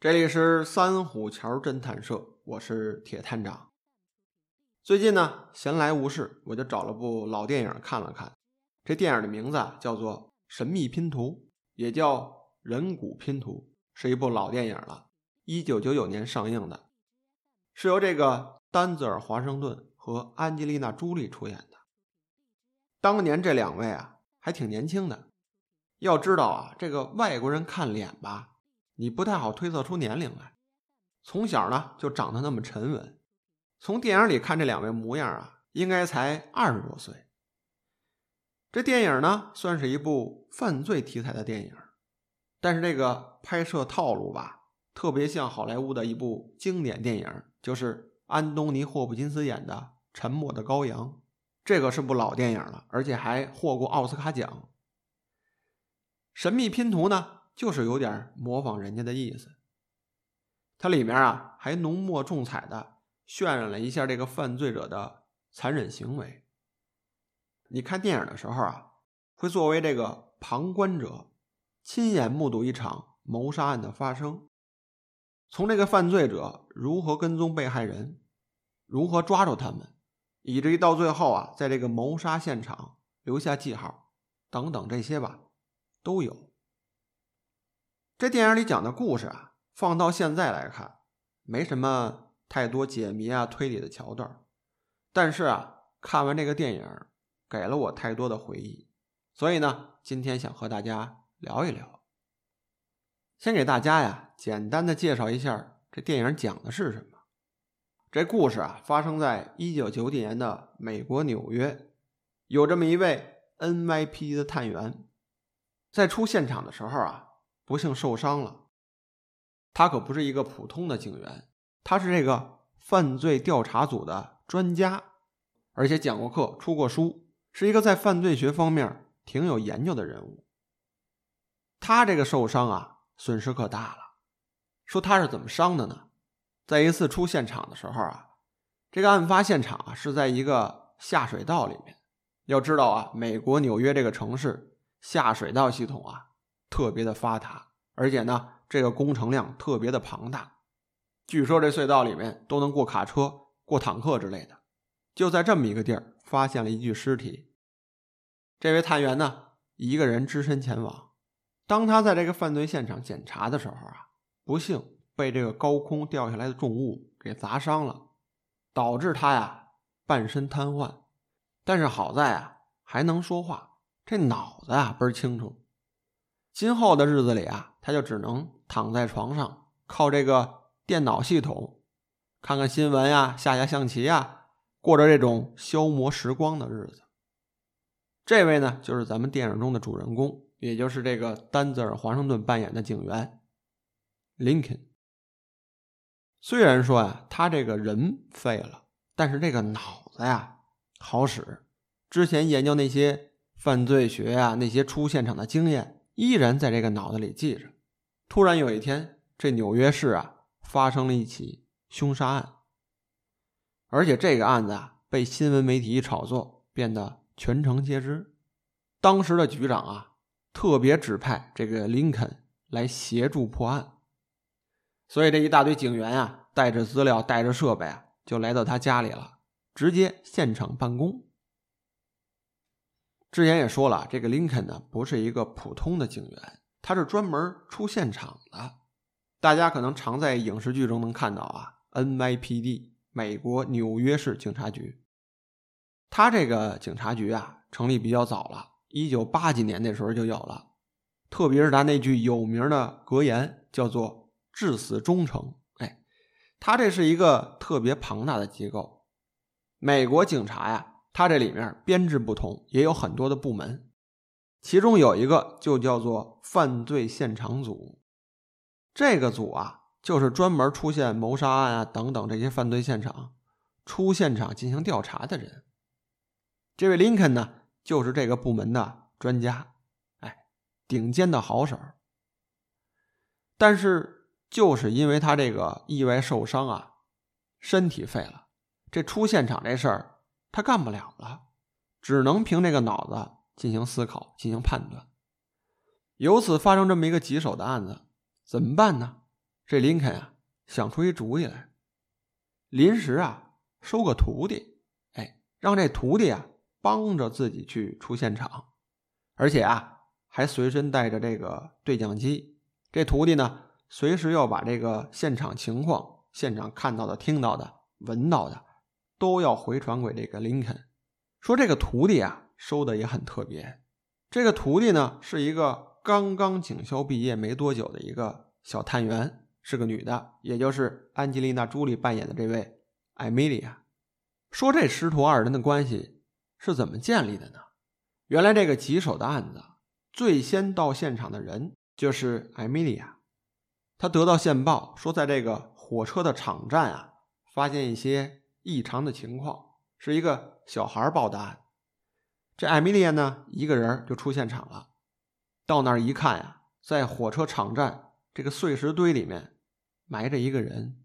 这里是三虎桥侦探社，我是铁探长。最近呢，闲来无事，我就找了部老电影看了看。这电影的名字叫做《神秘拼图》，也叫《人骨拼图》，是一部老电影了，一九九九年上映的，是由这个丹泽尔·华盛顿和安吉丽娜·朱莉出演的。当年这两位啊，还挺年轻的。要知道啊，这个外国人看脸吧。你不太好推测出年龄来，从小呢就长得那么沉稳，从电影里看这两位模样啊，应该才二十多岁。这电影呢算是一部犯罪题材的电影，但是这个拍摄套路吧，特别像好莱坞的一部经典电影，就是安东尼·霍普金斯演的《沉默的羔羊》，这个是部老电影了，而且还获过奥斯卡奖。神秘拼图呢？就是有点模仿人家的意思，它里面啊还浓墨重彩的渲染了一下这个犯罪者的残忍行为。你看电影的时候啊，会作为这个旁观者，亲眼目睹一场谋杀案的发生，从这个犯罪者如何跟踪被害人，如何抓住他们，以至于到最后啊，在这个谋杀现场留下记号等等这些吧，都有。这电影里讲的故事啊，放到现在来看，没什么太多解谜啊、推理的桥段。但是啊，看完这个电影，给了我太多的回忆。所以呢，今天想和大家聊一聊。先给大家呀，简单的介绍一下这电影讲的是什么。这故事啊，发生在一九九几年的美国纽约，有这么一位 NYPD 的探员，在出现场的时候啊。不幸受伤了，他可不是一个普通的警员，他是这个犯罪调查组的专家，而且讲过课、出过书，是一个在犯罪学方面挺有研究的人物。他这个受伤啊，损失可大了。说他是怎么伤的呢？在一次出现场的时候啊，这个案发现场啊是在一个下水道里面。要知道啊，美国纽约这个城市下水道系统啊。特别的发达，而且呢，这个工程量特别的庞大。据说这隧道里面都能过卡车、过坦克之类的。就在这么一个地儿，发现了一具尸体。这位探员呢，一个人只身前往。当他在这个犯罪现场检查的时候啊，不幸被这个高空掉下来的重物给砸伤了，导致他呀半身瘫痪。但是好在啊还能说话，这脑子啊倍儿清楚。今后的日子里啊，他就只能躺在床上，靠这个电脑系统看看新闻呀，下下象棋呀，过着这种消磨时光的日子。这位呢，就是咱们电影中的主人公，也就是这个丹泽尔·华盛顿扮演的警员林肯。虽然说啊，他这个人废了，但是这个脑子呀好使。之前研究那些犯罪学啊，那些出现场的经验。依然在这个脑子里记着。突然有一天，这纽约市啊发生了一起凶杀案，而且这个案子啊被新闻媒体一炒作，变得全城皆知。当时的局长啊特别指派这个林肯来协助破案，所以这一大堆警员啊带着资料、带着设备啊就来到他家里了，直接现场办公。之前也说了，这个林肯呢不是一个普通的警员，他是专门出现场的。大家可能常在影视剧中能看到啊，NYPD 美国纽约市警察局。他这个警察局啊成立比较早了，一九八几年那时候就有了。特别是他那句有名的格言，叫做“至死忠诚”。哎，他这是一个特别庞大的机构，美国警察呀。它这里面编制不同，也有很多的部门，其中有一个就叫做犯罪现场组。这个组啊，就是专门出现谋杀案啊等等这些犯罪现场，出现场进行调查的人。这位林肯呢，就是这个部门的专家，哎，顶尖的好手。但是就是因为他这个意外受伤啊，身体废了，这出现场这事儿。他干不了了，只能凭这个脑子进行思考、进行判断。由此发生这么一个棘手的案子，怎么办呢？这林肯啊想出一主意来，临时啊收个徒弟，哎，让这徒弟啊帮着自己去出现场，而且啊还随身带着这个对讲机。这徒弟呢，随时要把这个现场情况、现场看到的、听到的、闻到的，都要回传给这个林肯。说这个徒弟啊收的也很特别，这个徒弟呢是一个刚刚警校毕业没多久的一个小探员。是个女的，也就是安吉丽娜·朱莉扮演的这位艾米莉亚。说这师徒二人的关系是怎么建立的呢？原来这个棘手的案子，最先到现场的人就是艾米莉亚。她得到线报说，在这个火车的场站啊，发现一些异常的情况，是一个小孩报的案。这艾米莉亚呢，一个人就出现场了。到那儿一看呀，在火车场站这个碎石堆里面。埋着一个人，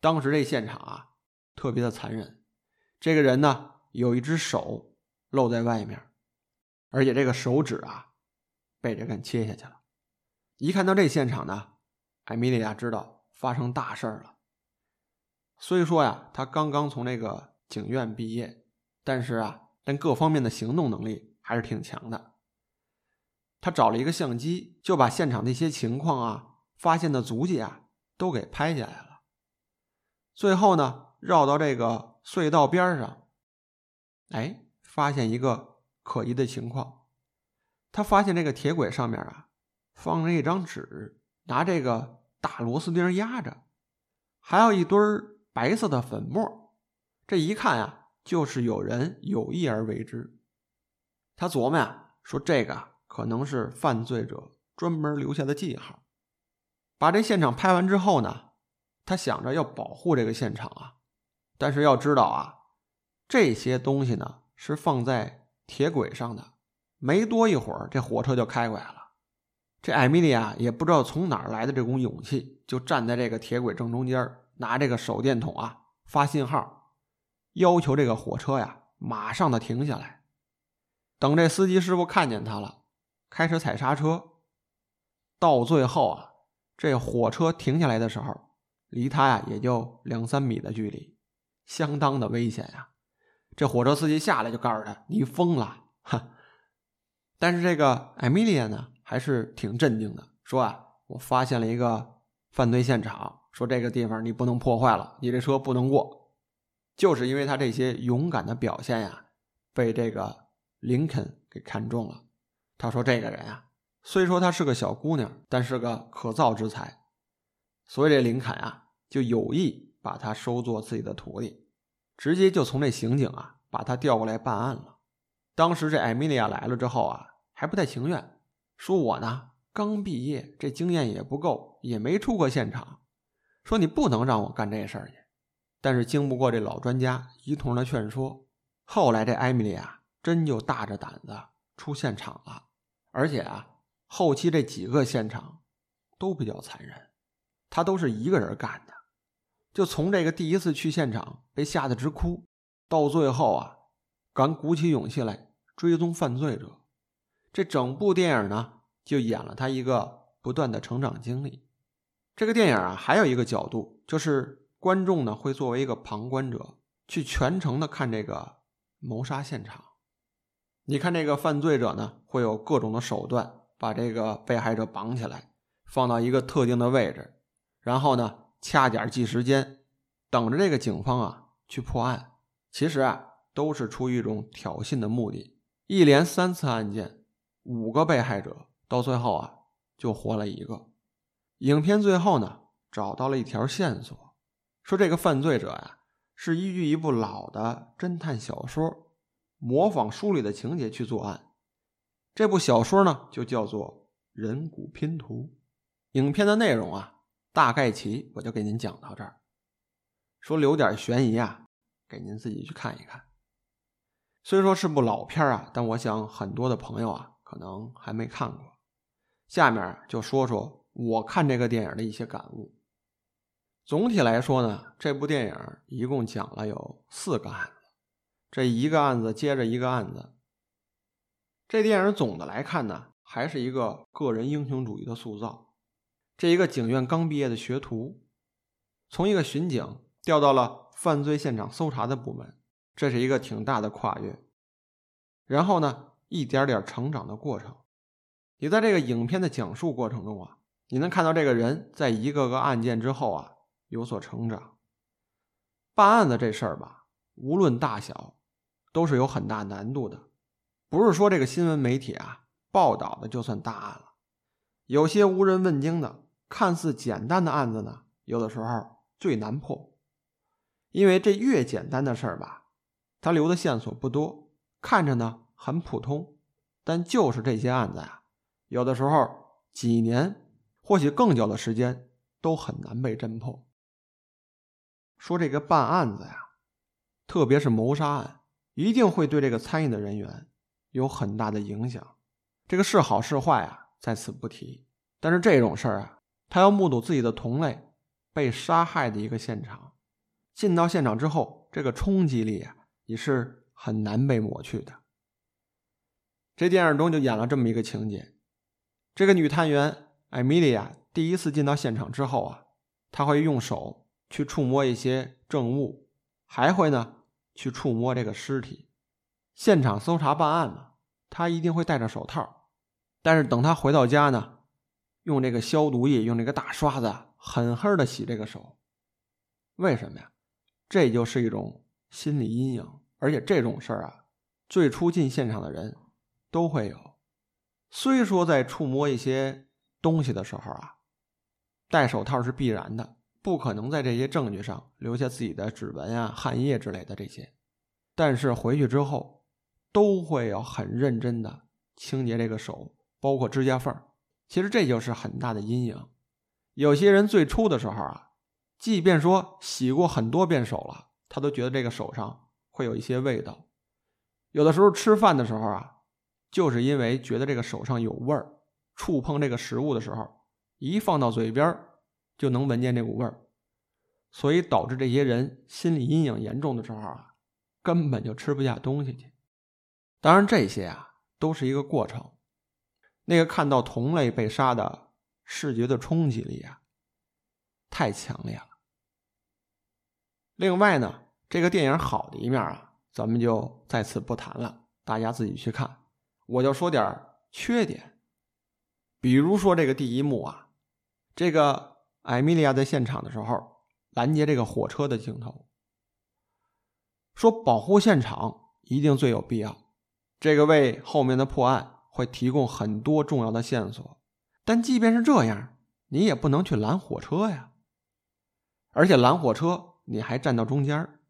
当时这现场啊特别的残忍。这个人呢有一只手露在外面，而且这个手指啊被人给切下去了。一看到这现场呢，艾米莉亚知道发生大事了。虽说呀，他刚刚从那个警院毕业，但是啊，但各方面的行动能力还是挺强的。他找了一个相机，就把现场的一些情况啊、发现的足迹啊。都给拍下来了。最后呢，绕到这个隧道边上，哎，发现一个可疑的情况。他发现这个铁轨上面啊，放着一张纸，拿这个大螺丝钉压着，还有一堆儿白色的粉末。这一看呀，就是有人有意而为之。他琢磨呀，说这个可能是犯罪者专门留下的记号。把这现场拍完之后呢，他想着要保护这个现场啊，但是要知道啊，这些东西呢是放在铁轨上的，没多一会儿这火车就开过来了。这艾米莉啊也不知道从哪儿来的这种勇气，就站在这个铁轨正中间，拿这个手电筒啊发信号，要求这个火车呀马上的停下来。等这司机师傅看见他了，开始踩刹车，到最后啊。这火车停下来的时候，离他呀也就两三米的距离，相当的危险呀。这火车司机下来就告诉他：“你疯了！”哈。但是这个艾米莉亚呢，还是挺镇定的，说：“啊，我发现了一个犯罪现场，说这个地方你不能破坏了，你这车不能过。”就是因为他这些勇敢的表现呀，被这个林肯给看中了。他说：“这个人啊。”虽说她是个小姑娘，但是个可造之才，所以这林肯啊就有意把她收做自己的徒弟，直接就从这刑警啊把她调过来办案了。当时这艾米莉亚来了之后啊还不太情愿，说我呢刚毕业，这经验也不够，也没出过现场，说你不能让我干这事儿去。但是经不过这老专家一通的劝说，后来这艾米丽啊真就大着胆子出现场了，而且啊。后期这几个现场都比较残忍，他都是一个人干的。就从这个第一次去现场被吓得直哭，到最后啊，敢鼓起勇气来追踪犯罪者，这整部电影呢就演了他一个不断的成长经历。这个电影啊还有一个角度，就是观众呢会作为一个旁观者去全程的看这个谋杀现场。你看这个犯罪者呢会有各种的手段。把这个被害者绑起来，放到一个特定的位置，然后呢掐点计时间，等着这个警方啊去破案。其实啊都是出于一种挑衅的目的。一连三次案件，五个被害者到最后啊就活了一个。影片最后呢找到了一条线索，说这个犯罪者呀是依据一部老的侦探小说，模仿书里的情节去作案。这部小说呢，就叫做《人骨拼图》。影片的内容啊，大概齐我就给您讲到这儿。说留点悬疑啊，给您自己去看一看。虽说是部老片啊，但我想很多的朋友啊，可能还没看过。下面就说说我看这个电影的一些感悟。总体来说呢，这部电影一共讲了有四个案子，这一个案子接着一个案子。这电影总的来看呢，还是一个个人英雄主义的塑造。这一个警院刚毕业的学徒，从一个巡警调到了犯罪现场搜查的部门，这是一个挺大的跨越。然后呢，一点点成长的过程。你在这个影片的讲述过程中啊，你能看到这个人在一个个案件之后啊有所成长。办案的这事儿吧，无论大小，都是有很大难度的。不是说这个新闻媒体啊报道的就算大案了，有些无人问津的。看似简单的案子呢，有的时候最难破，因为这越简单的事儿吧，它留的线索不多，看着呢很普通，但就是这些案子呀，有的时候几年或许更久的时间都很难被侦破。说这个办案子呀，特别是谋杀案，一定会对这个参与的人员有很大的影响。这个是好是坏啊，在此不提。但是这种事儿啊。他要目睹自己的同类被杀害的一个现场，进到现场之后，这个冲击力啊也是很难被抹去的。这电影中就演了这么一个情节：这个女探员艾米莉亚第一次进到现场之后啊，她会用手去触摸一些证物，还会呢去触摸这个尸体。现场搜查办案呢，她一定会戴着手套，但是等她回到家呢。用这个消毒液，用这个大刷子狠狠的洗这个手，为什么呀？这就是一种心理阴影，而且这种事儿啊，最初进现场的人都会有。虽说在触摸一些东西的时候啊，戴手套是必然的，不可能在这些证据上留下自己的指纹啊、汗液之类的这些，但是回去之后都会要很认真的清洁这个手，包括指甲缝儿。其实这就是很大的阴影。有些人最初的时候啊，即便说洗过很多遍手了，他都觉得这个手上会有一些味道。有的时候吃饭的时候啊，就是因为觉得这个手上有味儿，触碰这个食物的时候，一放到嘴边就能闻见这股味儿，所以导致这些人心理阴影严重的时候啊，根本就吃不下东西去。当然，这些啊都是一个过程。那个看到同类被杀的视觉的冲击力啊，太强烈了。另外呢，这个电影好的一面啊，咱们就在此不谈了，大家自己去看。我就说点缺点，比如说这个第一幕啊，这个艾米莉亚在现场的时候拦截这个火车的镜头，说保护现场一定最有必要，这个为后面的破案。会提供很多重要的线索，但即便是这样，你也不能去拦火车呀。而且拦火车，你还站到中间，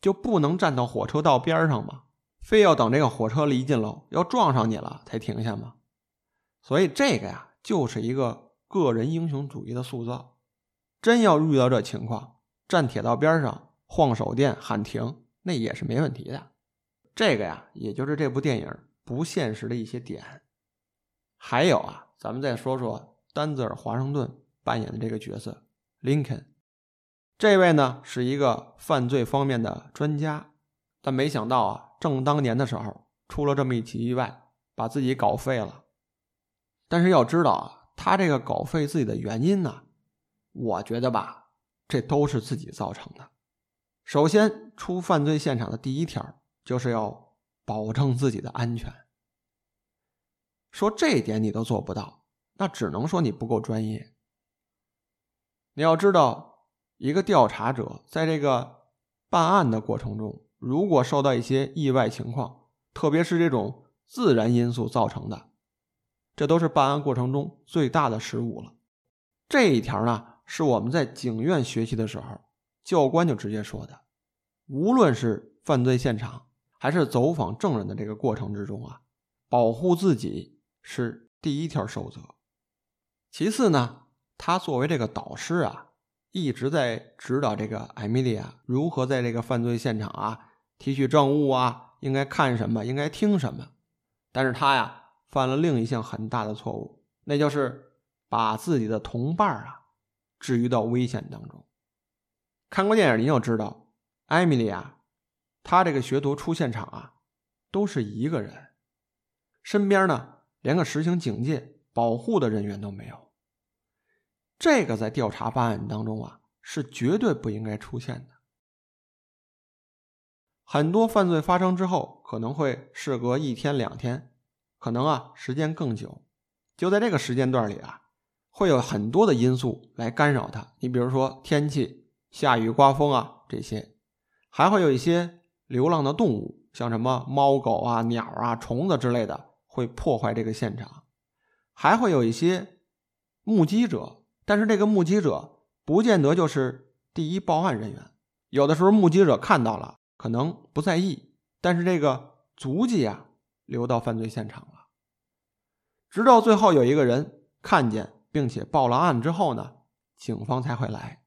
就不能站到火车道边上吗？非要等这个火车离近了，要撞上你了才停下吗？所以这个呀，就是一个个人英雄主义的塑造。真要遇到这情况，站铁道边上晃手电喊停，那也是没问题的。这个呀，也就是这部电影。不现实的一些点，还有啊，咱们再说说丹泽尔·华盛顿扮演的这个角色林肯。这位呢是一个犯罪方面的专家，但没想到啊，正当年的时候出了这么一起意外，把自己搞废了。但是要知道啊，他这个搞废自己的原因呢，我觉得吧，这都是自己造成的。首先，出犯罪现场的第一条就是要。保证自己的安全。说这一点你都做不到，那只能说你不够专业。你要知道，一个调查者在这个办案的过程中，如果受到一些意外情况，特别是这种自然因素造成的，这都是办案过程中最大的失误了。这一条呢，是我们在警院学习的时候，教官就直接说的：无论是犯罪现场。还是走访证人的这个过程之中啊，保护自己是第一条守则。其次呢，他作为这个导师啊，一直在指导这个艾米莉啊如何在这个犯罪现场啊提取证物啊，应该看什么，应该听什么。但是他呀，犯了另一项很大的错误，那就是把自己的同伴啊置于到危险当中。看过电影，您就知道艾米莉亚。他这个学徒出现场啊，都是一个人，身边呢连个实行警戒保护的人员都没有。这个在调查办案当中啊，是绝对不应该出现的。很多犯罪发生之后，可能会事隔一天两天，可能啊时间更久。就在这个时间段里啊，会有很多的因素来干扰它。你比如说天气、下雨、刮风啊这些，还会有一些流浪的动物，像什么猫狗啊、鸟啊、虫子之类的，会破坏这个现场。还会有一些目击者，但是这个目击者不见得就是第一报案人员。有的时候目击者看到了。可能不在意，但是这个足迹啊，流到犯罪现场了。直到最后有一个人看见并且报了案之后呢，警方才会来。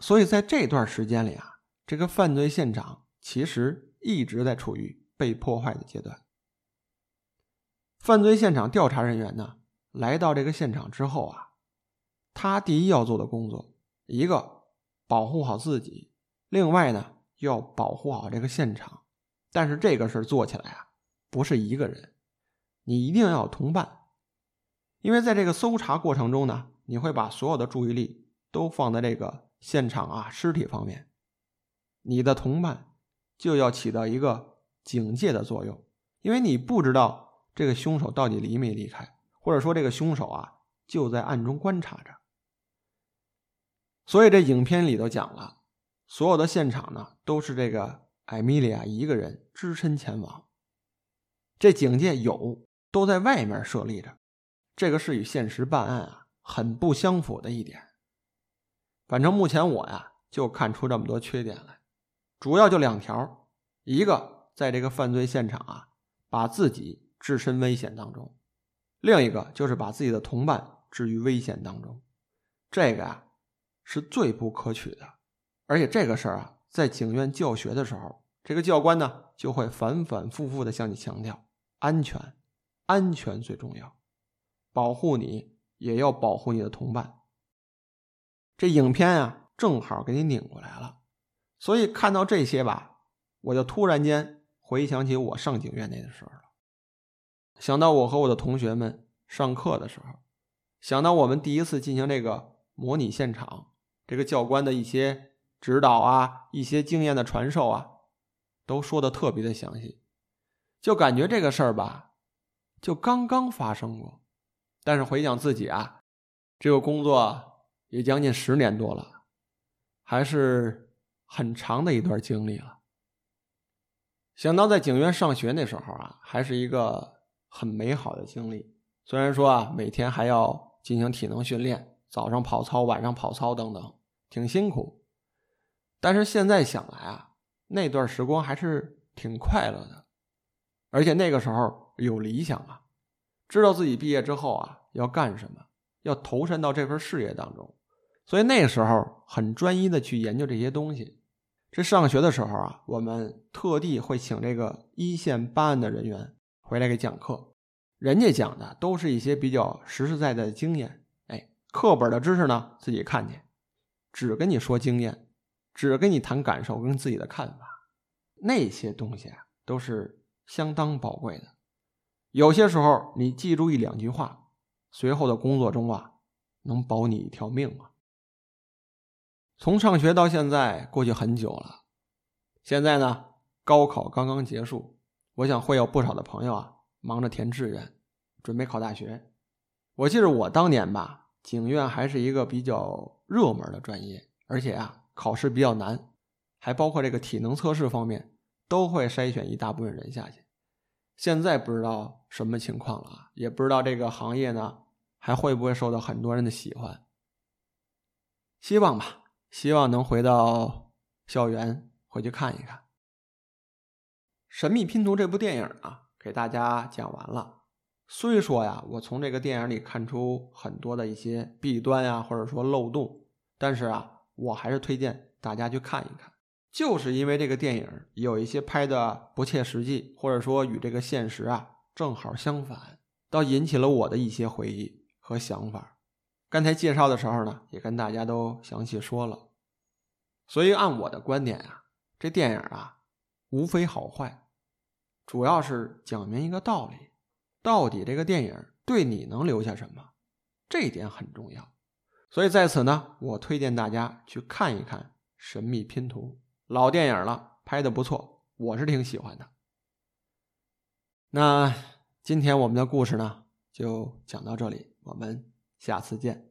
所以在这段时间里啊，这个犯罪现场其实一直在处于被破坏的阶段。犯罪现场调查人员呢，来到这个现场之后啊，他第一要做的工作，一个保护好自己，另外呢。要保护好这个现场，但是这个事做起来啊，不是一个人，你一定要有同伴，因为在这个搜查过程中呢，你会把所有的注意力都放在这个现场啊尸体方面，你的同伴就要起到一个警戒的作用，因为你不知道这个凶手到底离没离开，或者说这个凶手啊就在暗中观察着，所以这影片里头讲了。所有的现场呢，都是这个艾米莉亚一个人只身前往。这警戒有都在外面设立着，这个是与现实办案啊很不相符的一点。反正目前我呀就看出这么多缺点来，主要就两条：一个在这个犯罪现场啊把自己置身危险当中；另一个就是把自己的同伴置于危险当中。这个啊是最不可取的。而且这个事儿啊，在警院教学的时候，这个教官呢就会反反复复的向你强调：安全，安全最重要，保护你也要保护你的同伴。这影片啊，正好给你拧过来了。所以看到这些吧，我就突然间回想起我上警院那个时候了，想到我和我的同学们上课的时候，想到我们第一次进行这个模拟现场，这个教官的一些。指导啊，一些经验的传授啊，都说的特别的详细，就感觉这个事儿吧，就刚刚发生过。但是回想自己啊，这个工作也将近十年多了，还是很长的一段经历了。想到在警院上学那时候啊，还是一个很美好的经历。虽然说啊，每天还要进行体能训练，早上跑操，晚上跑操等等，挺辛苦。但是现在想来啊，那段时光还是挺快乐的，而且那个时候有理想啊，知道自己毕业之后啊要干什么，要投身到这份事业当中，所以那个时候很专一的去研究这些东西。这上学的时候啊，我们特地会请这个一线办案的人员回来给讲课，人家讲的都是一些比较实实在在的经验，哎，课本的知识呢自己看去，只跟你说经验。只跟你谈感受跟自己的看法，那些东西啊都是相当宝贵的。有些时候你记住一两句话，随后的工作中啊能保你一条命啊。从上学到现在过去很久了，现在呢高考刚刚结束，我想会有不少的朋友啊忙着填志愿，准备考大学。我记得我当年吧，警院还是一个比较热门的专业，而且啊。考试比较难，还包括这个体能测试方面，都会筛选一大部分人下去。现在不知道什么情况了，也不知道这个行业呢还会不会受到很多人的喜欢。希望吧，希望能回到校园回去看一看《神秘拼图》这部电影啊，给大家讲完了。虽说呀，我从这个电影里看出很多的一些弊端呀，或者说漏洞，但是啊。我还是推荐大家去看一看，就是因为这个电影有一些拍的不切实际，或者说与这个现实啊正好相反，倒引起了我的一些回忆和想法。刚才介绍的时候呢，也跟大家都详细说了。所以按我的观点啊，这电影啊无非好坏，主要是讲明一个道理：到底这个电影对你能留下什么？这一点很重要。所以在此呢，我推荐大家去看一看《神秘拼图》，老电影了，拍的不错，我是挺喜欢的。那今天我们的故事呢，就讲到这里，我们下次见。